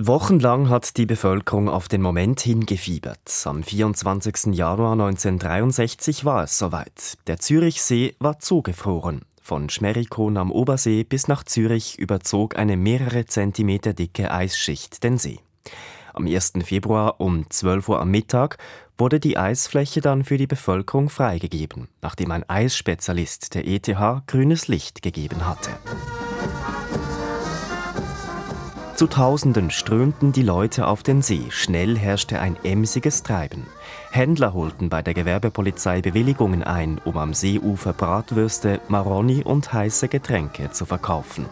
Wochenlang hat die Bevölkerung auf den Moment hingefiebert. Am 24. Januar 1963 war es soweit. Der Zürichsee war zugefroren. Von Schmerikon am Obersee bis nach Zürich überzog eine mehrere Zentimeter dicke Eisschicht den See. Am 1. Februar um 12 Uhr am Mittag wurde die Eisfläche dann für die Bevölkerung freigegeben, nachdem ein Eisspezialist der ETH grünes Licht gegeben hatte. Zu Tausenden strömten die Leute auf den See. Schnell herrschte ein emsiges Treiben. Händler holten bei der Gewerbepolizei Bewilligungen ein, um am Seeufer Bratwürste, Maroni und heiße Getränke zu verkaufen.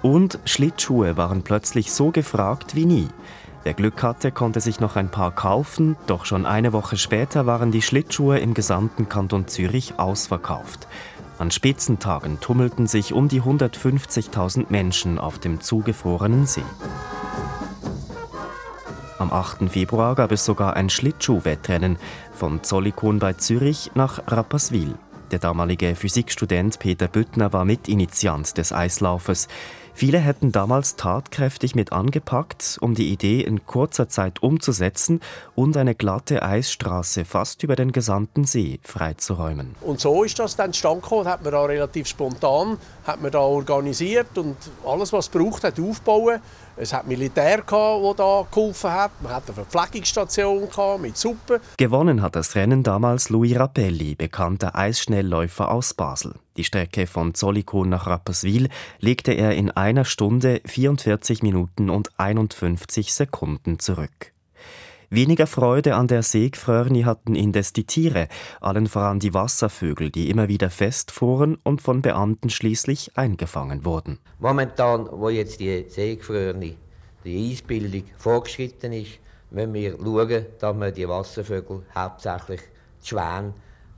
Und Schlittschuhe waren plötzlich so gefragt wie nie. Wer Glück hatte, konnte sich noch ein paar kaufen, doch schon eine Woche später waren die Schlittschuhe im gesamten Kanton Zürich ausverkauft. An Spitzentagen tummelten sich um die 150.000 Menschen auf dem zugefrorenen See. Am 8. Februar gab es sogar ein Schlittschuhwettrennen von Zollikon bei Zürich nach Rapperswil. Der damalige Physikstudent Peter Büttner war Mitinitiant des Eislaufes. Viele hätten damals tatkräftig mit angepackt, um die Idee in kurzer Zeit umzusetzen und eine glatte Eisstraße fast über den gesamten See freizuräumen. Und so ist das dann gekommen, hat man da relativ spontan hat man da organisiert und alles, was braucht hat, aufbauen. Es hat Militär, das da geholfen hat. Man hat eine Verpflegungsstation mit Suppe. Gewonnen hat das Rennen damals Louis Rappelli, bekannter Eisschnellläufer aus Basel. Die Strecke von Zollikon nach Rapperswil legte er in einer Stunde 44 Minuten und 51 Sekunden zurück. Weniger Freude an der Seegfrörni hatten indes die Tiere, allen voran die Wasservögel, die immer wieder festfuhren und von Beamten schließlich eingefangen wurden. Momentan, wo jetzt die Seegfrörni, die Eisbildung vorgeschritten ist, müssen wir schauen, dass wir die Wasservögel, hauptsächlich die Schwäne,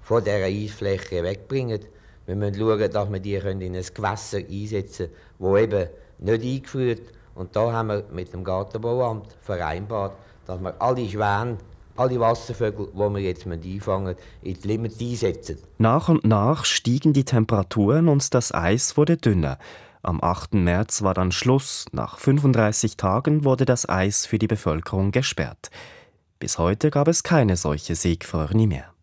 von dieser Eisfläche wegbringen. Wir müssen schauen, dass wir die in ein Gewässer einsetzen können, das eben nicht eingeführt Und da haben wir mit dem Gartenbauamt vereinbart, dass wir alle Schwäne, alle Wasservögel, die wir jetzt einfangen in die Limit einsetzen. Nach und nach stiegen die Temperaturen und das Eis wurde dünner. Am 8. März war dann Schluss. Nach 35 Tagen wurde das Eis für die Bevölkerung gesperrt. Bis heute gab es keine solche Seegfrörni mehr.